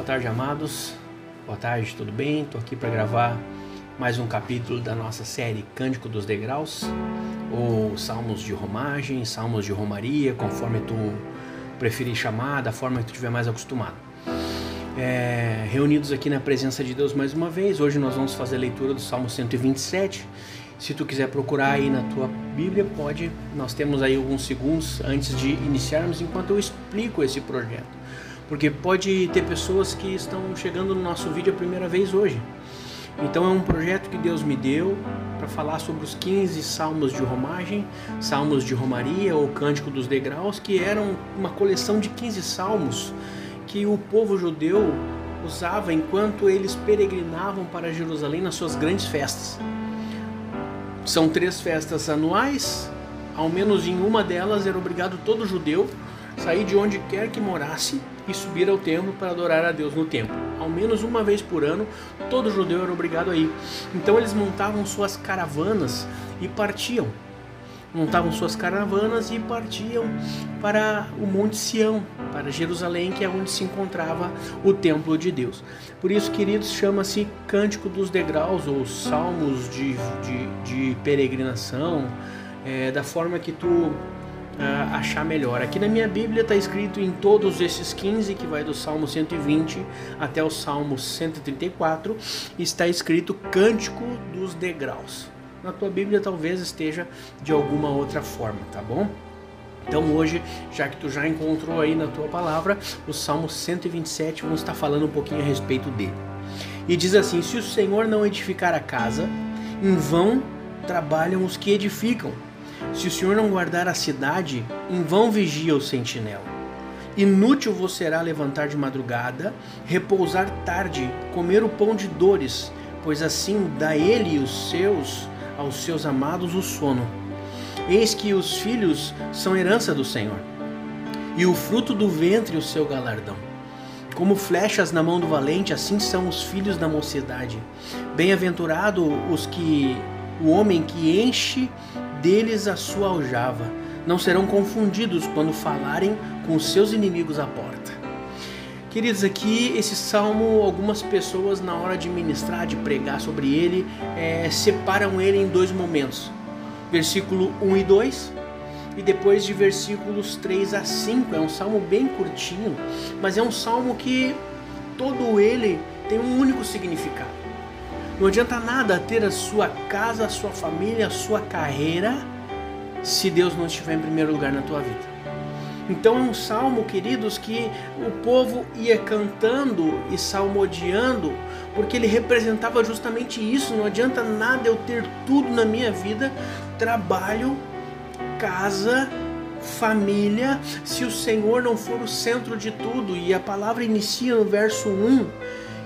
Boa tarde, amados. Boa tarde, tudo bem? Estou aqui para gravar mais um capítulo da nossa série Cântico dos Degraus, ou Salmos de Romagem, Salmos de Romaria, conforme tu preferir chamar, da forma que tu estiver mais acostumado. É, reunidos aqui na presença de Deus mais uma vez, hoje nós vamos fazer a leitura do Salmo 127. Se tu quiser procurar aí na tua Bíblia, pode. Nós temos aí alguns segundos antes de iniciarmos, enquanto eu explico esse projeto porque pode ter pessoas que estão chegando no nosso vídeo a primeira vez hoje. Então é um projeto que Deus me deu para falar sobre os 15 salmos de romagem, salmos de romaria ou cântico dos degraus, que eram uma coleção de 15 salmos que o povo judeu usava enquanto eles peregrinavam para Jerusalém nas suas grandes festas. São três festas anuais, ao menos em uma delas era obrigado todo judeu sair de onde quer que morasse e subir ao templo para adorar a Deus no templo. Ao menos uma vez por ano, todo judeu era obrigado a ir. Então eles montavam suas caravanas e partiam. Montavam suas caravanas e partiam para o Monte Sião, para Jerusalém, que é onde se encontrava o templo de Deus. Por isso, queridos, chama-se Cântico dos Degraus ou Salmos de, de, de Peregrinação, é, da forma que tu uh, achar melhor. Aqui na minha Bíblia está escrito em todos esses 15, que vai do Salmo 120 até o Salmo 134, está escrito Cântico dos Degraus. Na tua Bíblia talvez esteja de alguma outra forma, tá bom? Então hoje, já que tu já encontrou aí na tua palavra, o Salmo 127, vamos estar falando um pouquinho a respeito dele. E diz assim: Se o Senhor não edificar a casa, em vão trabalham os que edificam. Se o Senhor não guardar a cidade, em vão vigia o sentinela. Inútil vos será levantar de madrugada, repousar tarde, comer o pão de dores, pois assim dá ele os seus aos seus amados o sono. Eis que os filhos são herança do Senhor, e o fruto do ventre o seu galardão. Como flechas na mão do valente, assim são os filhos da mocidade. Bem-aventurado os que o homem que enche deles a sua aljava. Não serão confundidos quando falarem com seus inimigos à porta. Queridos, aqui esse salmo, algumas pessoas na hora de ministrar, de pregar sobre ele, é, separam ele em dois momentos: versículo 1 e 2, e depois de versículos 3 a 5. É um salmo bem curtinho, mas é um salmo que todo ele tem um único significado. Não adianta nada ter a sua casa, a sua família, a sua carreira, se Deus não estiver em primeiro lugar na tua vida. Então é um salmo, queridos, que o povo ia cantando e salmodiando, porque ele representava justamente isso. Não adianta nada eu ter tudo na minha vida, trabalho, casa, família, se o Senhor não for o centro de tudo. E a palavra inicia no verso 1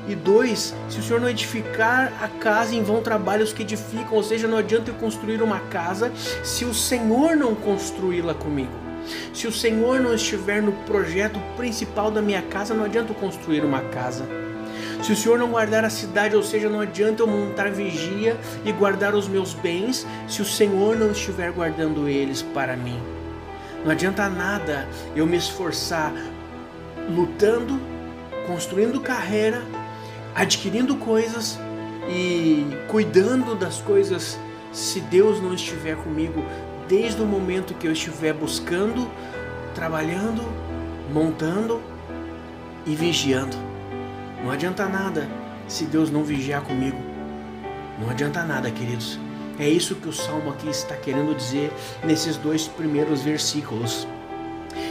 e dois, se o Senhor não edificar a casa, em vão trabalhos que edificam, ou seja, não adianta eu construir uma casa se o Senhor não construí-la comigo. Se o Senhor não estiver no projeto principal da minha casa, não adianta eu construir uma casa. Se o Senhor não guardar a cidade, ou seja, não adianta eu montar vigia e guardar os meus bens, se o Senhor não estiver guardando eles para mim. Não adianta nada eu me esforçar lutando, construindo carreira, adquirindo coisas e cuidando das coisas se Deus não estiver comigo desde o momento que eu estiver buscando, trabalhando, montando e vigiando. Não adianta nada se Deus não vigiar comigo. Não adianta nada, queridos. É isso que o salmo aqui está querendo dizer nesses dois primeiros versículos.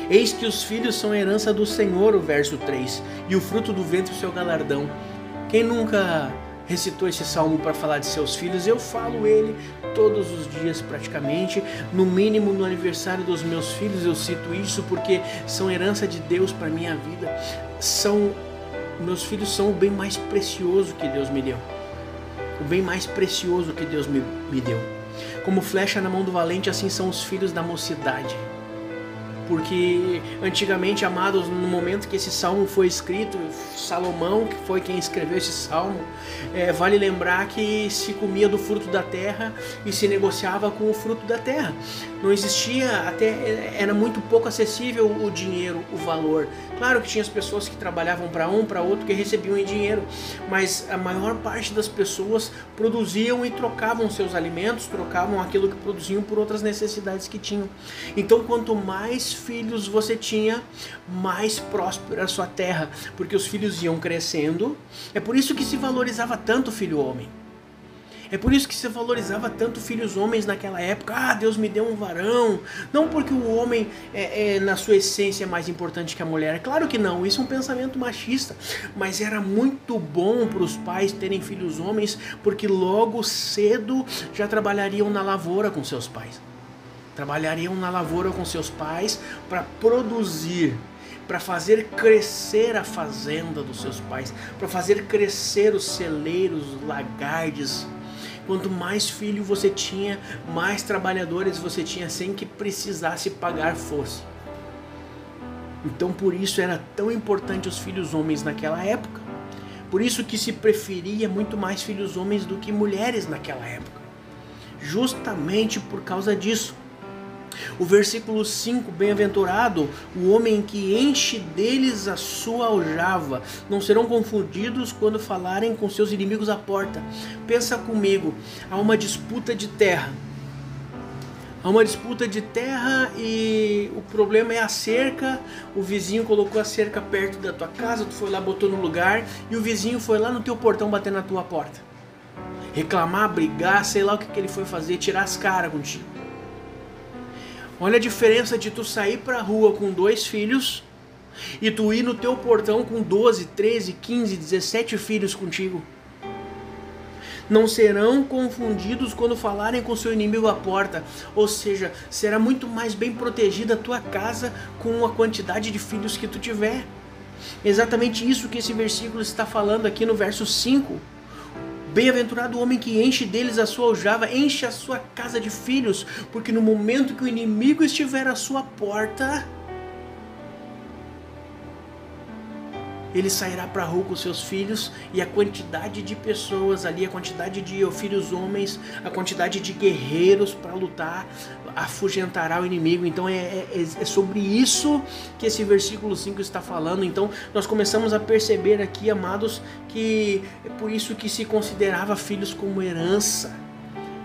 Eis que os filhos são herança do Senhor, o verso 3, e o fruto do ventre o seu galardão. Quem nunca recitou esse salmo para falar de seus filhos? Eu falo ele todos os dias praticamente, no mínimo no aniversário dos meus filhos eu cito isso porque são herança de Deus para minha vida. São meus filhos são o bem mais precioso que Deus me deu. O bem mais precioso que Deus me, me deu. Como flecha na mão do valente, assim são os filhos da mocidade porque antigamente, amados, no momento que esse salmo foi escrito, Salomão, que foi quem escreveu esse salmo, é, vale lembrar que se comia do fruto da terra e se negociava com o fruto da terra. Não existia até era muito pouco acessível o dinheiro, o valor. Claro que tinha as pessoas que trabalhavam para um, para outro que recebiam em dinheiro, mas a maior parte das pessoas produziam e trocavam seus alimentos, trocavam aquilo que produziam por outras necessidades que tinham. Então, quanto mais filhos você tinha, mais próspera a sua terra, porque os filhos iam crescendo. É por isso que se valorizava tanto o filho homem. É por isso que se valorizava tanto filhos homens naquela época. Ah, Deus me deu um varão. Não porque o homem, é, é, na sua essência, é mais importante que a mulher. Claro que não, isso é um pensamento machista. Mas era muito bom para os pais terem filhos homens, porque logo cedo já trabalhariam na lavoura com seus pais. Trabalhariam na lavoura com seus pais para produzir para fazer crescer a fazenda dos seus pais, para fazer crescer os celeiros, os lagardes, Quanto mais filho você tinha, mais trabalhadores você tinha sem que precisasse pagar fosse. Então por isso era tão importante os filhos homens naquela época. Por isso que se preferia muito mais filhos homens do que mulheres naquela época. Justamente por causa disso. O versículo 5: Bem-aventurado o homem que enche deles a sua aljava, não serão confundidos quando falarem com seus inimigos à porta. Pensa comigo, há uma disputa de terra. Há uma disputa de terra e o problema é a cerca. O vizinho colocou a cerca perto da tua casa, tu foi lá, botou no lugar e o vizinho foi lá no teu portão bater na tua porta. Reclamar, brigar, sei lá o que, que ele foi fazer, tirar as caras contigo. Olha a diferença de tu sair pra rua com dois filhos e tu ir no teu portão com 12, 13, 15, 17 filhos contigo. Não serão confundidos quando falarem com seu inimigo à porta, ou seja, será muito mais bem protegida a tua casa com a quantidade de filhos que tu tiver. Exatamente isso que esse versículo está falando aqui no verso 5. Bem-aventurado o homem que enche deles a sua aljava, enche a sua casa de filhos, porque no momento que o inimigo estiver à sua porta, ele sairá para a rua com seus filhos e a quantidade de pessoas ali, a quantidade de filhos homens, a quantidade de guerreiros para lutar, afugentará o inimigo. Então é, é, é, sobre isso que esse versículo 5 está falando. Então nós começamos a perceber aqui, amados, que é por isso que se considerava filhos como herança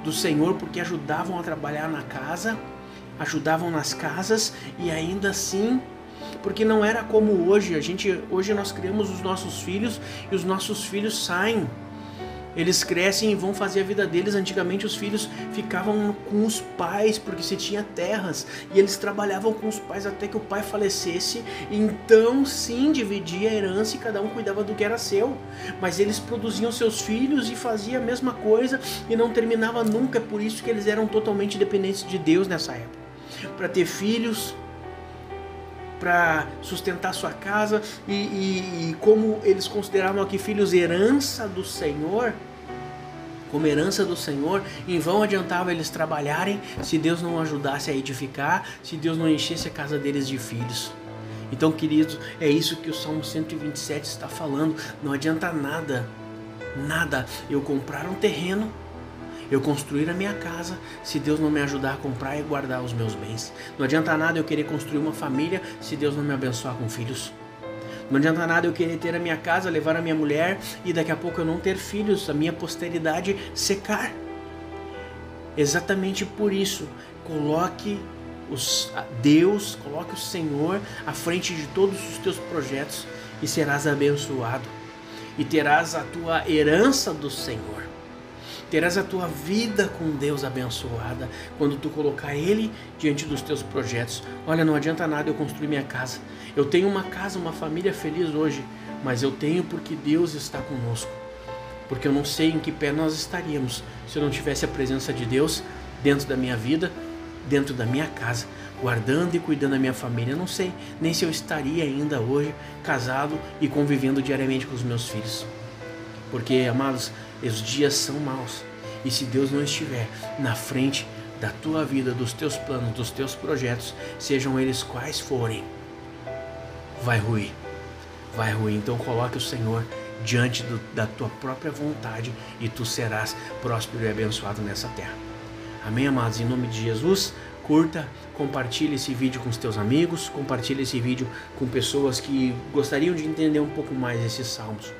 do Senhor, porque ajudavam a trabalhar na casa, ajudavam nas casas e ainda assim porque não era como hoje. A gente hoje nós criamos os nossos filhos e os nossos filhos saem. Eles crescem e vão fazer a vida deles. Antigamente os filhos ficavam com os pais porque se tinha terras e eles trabalhavam com os pais até que o pai falecesse. Então sim dividia a herança e cada um cuidava do que era seu. Mas eles produziam seus filhos e fazia a mesma coisa e não terminava nunca. É por isso que eles eram totalmente dependentes de Deus nessa época. Para ter filhos, para sustentar sua casa e, e, e, como eles consideravam aqui filhos herança do Senhor, como herança do Senhor, em vão adiantava eles trabalharem se Deus não ajudasse a edificar, se Deus não enchesse a casa deles de filhos. Então, queridos, é isso que o Salmo 127 está falando. Não adianta nada, nada eu comprar um terreno eu construir a minha casa se Deus não me ajudar a comprar e guardar os meus bens. Não adianta nada eu querer construir uma família se Deus não me abençoar com filhos. Não adianta nada eu querer ter a minha casa, levar a minha mulher e daqui a pouco eu não ter filhos, a minha posteridade secar. Exatamente por isso, coloque os, Deus, coloque o Senhor à frente de todos os teus projetos e serás abençoado. E terás a tua herança do Senhor. Terás a tua vida com Deus abençoada quando tu colocar Ele diante dos teus projetos. Olha, não adianta nada eu construir minha casa. Eu tenho uma casa, uma família feliz hoje, mas eu tenho porque Deus está conosco. Porque eu não sei em que pé nós estaríamos se eu não tivesse a presença de Deus dentro da minha vida, dentro da minha casa, guardando e cuidando da minha família. Eu não sei nem se eu estaria ainda hoje casado e convivendo diariamente com os meus filhos. Porque, amados, os dias são maus. E se Deus não estiver na frente da tua vida, dos teus planos, dos teus projetos, sejam eles quais forem, vai ruir. Vai ruir. Então coloque o Senhor diante do, da tua própria vontade e tu serás próspero e abençoado nessa terra. Amém, amados? Em nome de Jesus, curta, compartilhe esse vídeo com os teus amigos, compartilhe esse vídeo com pessoas que gostariam de entender um pouco mais esses salmos.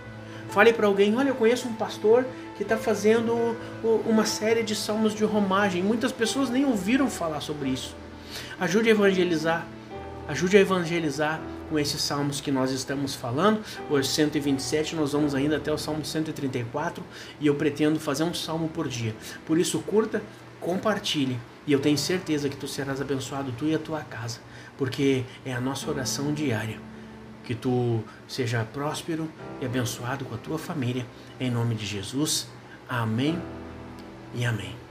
Fale para alguém, olha, eu conheço um pastor que está fazendo uma série de salmos de romagem. Muitas pessoas nem ouviram falar sobre isso. Ajude a evangelizar, ajude a evangelizar com esses salmos que nós estamos falando. Hoje 127, nós vamos ainda até o salmo 134 e eu pretendo fazer um salmo por dia. Por isso curta, compartilhe e eu tenho certeza que tu serás abençoado tu e a tua casa, porque é a nossa oração diária. Que tu seja próspero e abençoado com a tua família, em nome de Jesus. Amém e amém.